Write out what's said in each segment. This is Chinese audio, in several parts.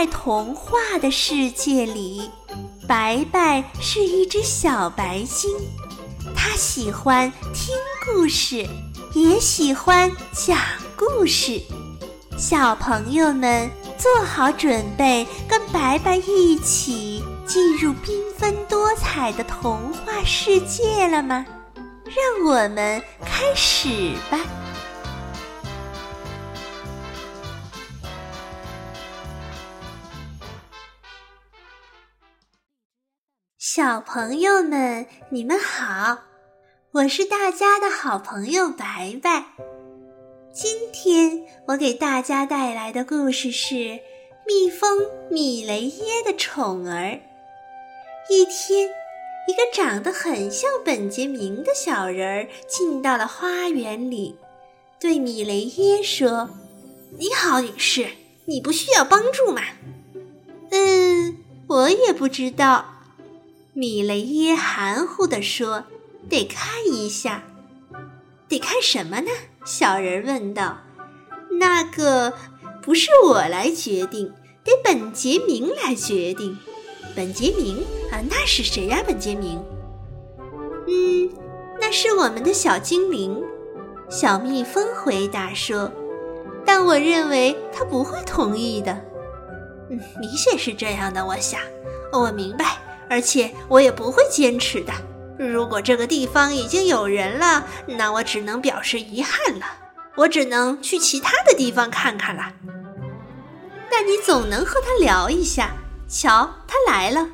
在童话的世界里，白白是一只小白鲸，它喜欢听故事，也喜欢讲故事。小朋友们做好准备，跟白白一起进入缤纷多彩的童话世界了吗？让我们开始吧。小朋友们，你们好，我是大家的好朋友白白。今天我给大家带来的故事是《蜜蜂米雷耶的宠儿》。一天，一个长得很像本杰明的小人儿进到了花园里，对米雷耶说：“你好，女士，你不需要帮助吗？”“嗯，我也不知道。”米雷耶含糊地说：“得看一下，得看什么呢？”小人问道：“那个不是我来决定，得本杰明来决定。本杰明啊，那是谁呀？本杰明？嗯，那是我们的小精灵。”小蜜蜂回答说：“但我认为他不会同意的。”嗯，明显是这样的。我想，我明白，而且我也不会坚持的。如果这个地方已经有人了，那我只能表示遗憾了。我只能去其他的地方看看了。但你总能和他聊一下。瞧，他来了！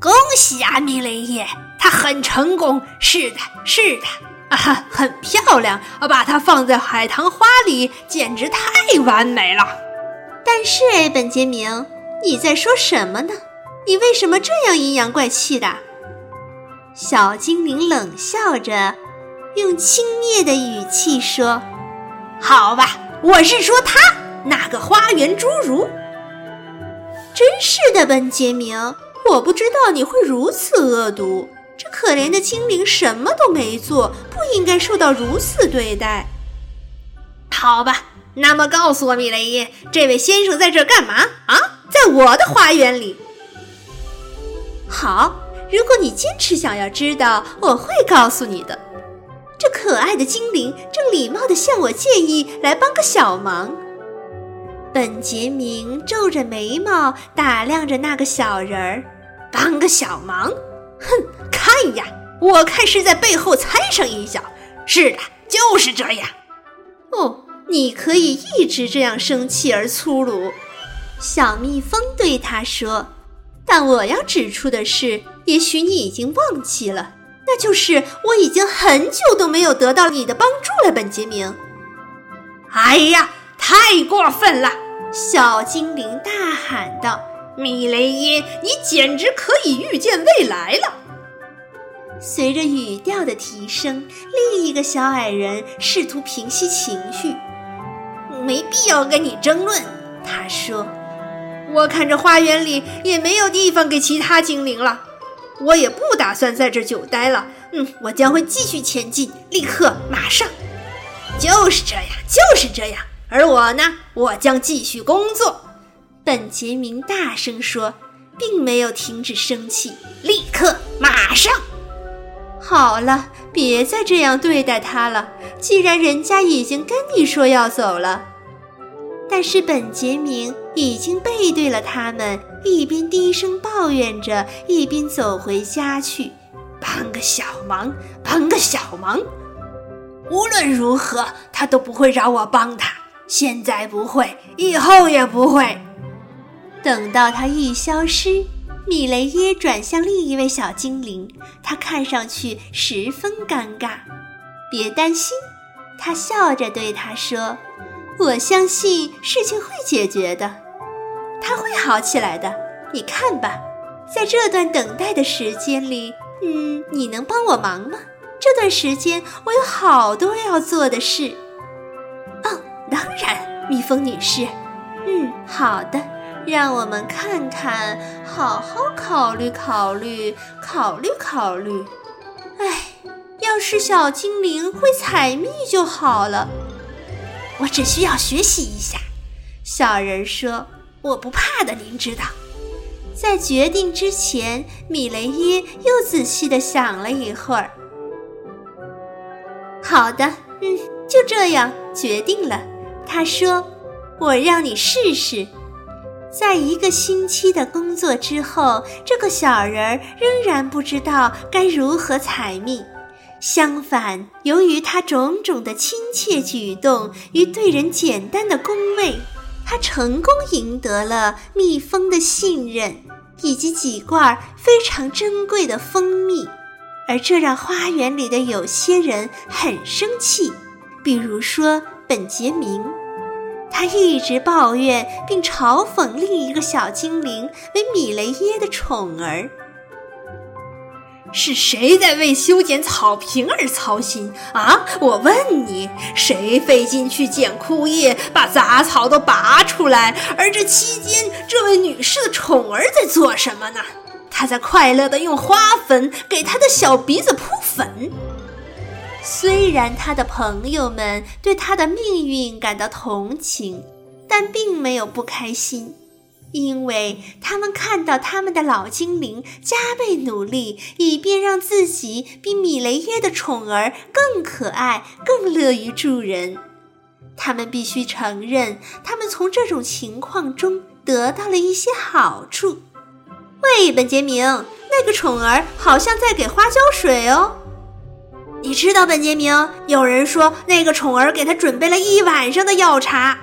恭喜啊，米雷耶，他很成功。是的，是的，啊哈，很漂亮。我把它放在海棠花里，简直太完美了。但是，哎，本杰明，你在说什么呢？你为什么这样阴阳怪气的？小精灵冷笑着，用轻蔑的语气说：“好吧，我是说他那个花园侏儒。”真是的，本杰明，我不知道你会如此恶毒。这可怜的精灵什么都没做，不应该受到如此对待。好吧，那么告诉我，米雷耶，这位先生在这干嘛啊？在我的花园里。好，如果你坚持想要知道，我会告诉你的。这可爱的精灵正礼貌地向我建议来帮个小忙。本杰明皱着眉毛打量着那个小人儿，帮个小忙？哼，看呀，我看是在背后掺上一脚。是的，就是这样。哦，你可以一直这样生气而粗鲁。小蜜蜂对他说。但我要指出的是，也许你已经忘记了，那就是我已经很久都没有得到你的帮助了，本杰明。哎呀，太过分了！小精灵大喊道：“米雷耶，你简直可以预见未来了！”随着语调的提升，另一个小矮人试图平息情绪。没必要跟你争论，他说。我看这花园里也没有地方给其他精灵了，我也不打算在这久待了。嗯，我将会继续前进，立刻，马上。就是这样，就是这样。而我呢，我将继续工作。本杰明大声说，并没有停止生气。立刻，马上。好了，别再这样对待他了。既然人家已经跟你说要走了。但是本杰明已经背对了他们，一边低声抱怨着，一边走回家去。帮个小忙，帮个小忙。无论如何，他都不会让我帮他。现在不会，以后也不会。等到他一消失，米雷耶转向另一位小精灵，他看上去十分尴尬。别担心，他笑着对他说。我相信事情会解决的，他会好起来的。你看吧，在这段等待的时间里，嗯，你能帮我忙吗？这段时间我有好多要做的事。哦，当然，蜜蜂女士。嗯，好的，让我们看看，好好考虑考虑，考虑考虑。哎，要是小精灵会采蜜就好了。我只需要学习一下。小人说：“我不怕的，您知道。”在决定之前，米雷耶又仔细地想了一会儿。好的，嗯，就这样决定了。他说：“我让你试试。”在一个星期的工作之后，这个小人儿仍然不知道该如何采蜜。相反，由于他种种的亲切举动与对人简单的恭维，他成功赢得了蜜蜂的信任，以及几罐非常珍贵的蜂蜜。而这让花园里的有些人很生气，比如说本杰明。他一直抱怨并嘲讽另一个小精灵为米雷耶的宠儿。是谁在为修剪草坪而操心啊？我问你，谁费劲去捡枯叶，把杂草都拔出来？而这期间，这位女士的宠儿在做什么呢？她在快乐地用花粉给她的小鼻子扑粉。虽然他的朋友们对他的命运感到同情，但并没有不开心，因为他们看到他们的老精灵加倍努力，以便让自己比米雷耶的宠儿更可爱、更乐于助人。他们必须承认，他们从这种情况中得到了一些好处。喂，本杰明，那个宠儿好像在给花浇水哦。你知道，本杰明，有人说那个宠儿给他准备了一晚上的药茶。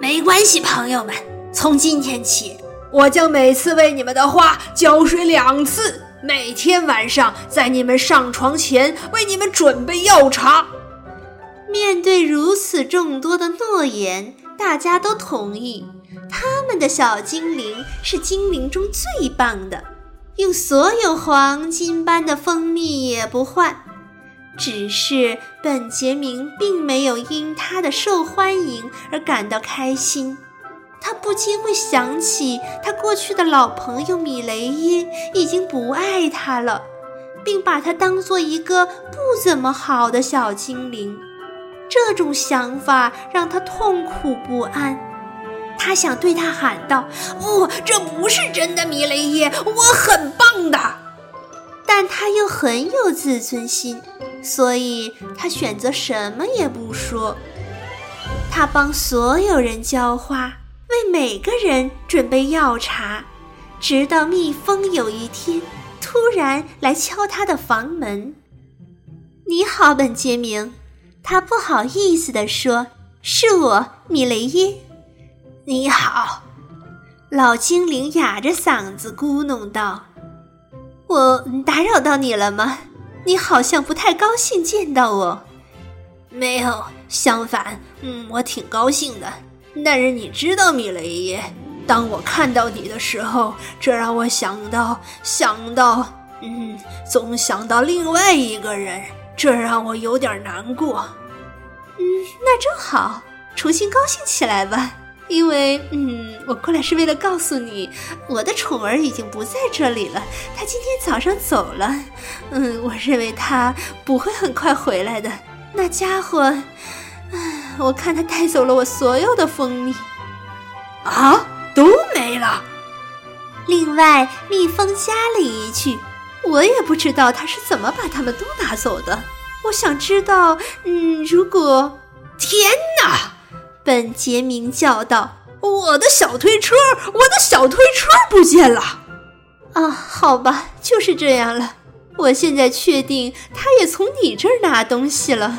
没关系，朋友们，从今天起，我将每次为你们的花浇水两次，每天晚上在你们上床前为你们准备药茶。面对如此众多的诺言，大家都同意，他们的小精灵是精灵中最棒的，用所有黄金般的蜂蜜也不换。只是本杰明并没有因他的受欢迎而感到开心，他不禁会想起他过去的老朋友米雷耶已经不爱他了，并把他当做一个不怎么好的小精灵。这种想法让他痛苦不安，他想对他喊道：“不，这不是真的，米雷耶，我很棒的。”但他又很有自尊心。所以他选择什么也不说。他帮所有人浇花，为每个人准备药茶，直到蜜蜂有一天突然来敲他的房门。“你好，本杰明。”他不好意思地说，“是我，米雷耶。”“你好。”老精灵哑着嗓子咕哝道，“我打扰到你了吗？”你好像不太高兴见到我，没有，相反，嗯，我挺高兴的。但是你知道，米雷耶，当我看到你的时候，这让我想到，想到，嗯，总想到另外一个人，这让我有点难过。嗯，那正好，重新高兴起来吧。因为，嗯，我过来是为了告诉你，我的宠儿已经不在这里了。他今天早上走了。嗯，我认为他不会很快回来的。那家伙，我看他带走了我所有的蜂蜜。啊，都没了。另外，蜜蜂加了一句：“我也不知道他是怎么把它们都拿走的。我想知道，嗯，如果……天哪！”本杰明叫道：“我的小推车，我的小推车不见了！”啊，好吧，就是这样了。我现在确定他也从你这儿拿东西了。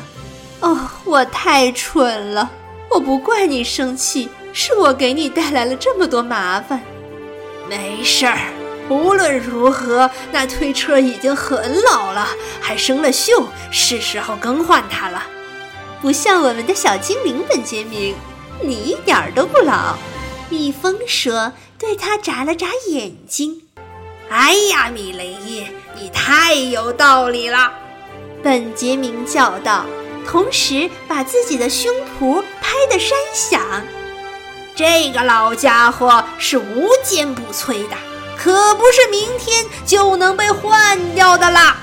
哦，我太蠢了！我不怪你生气，是我给你带来了这么多麻烦。没事儿，无论如何，那推车已经很老了，还生了锈，是时候更换它了。不像我们的小精灵本杰明，你一点儿都不老。蜜蜂说，对他眨了眨眼睛。哎呀，米雷耶，你太有道理了！本杰明叫道，同时把自己的胸脯拍得山响。这个老家伙是无坚不摧的，可不是明天就能被换掉的啦。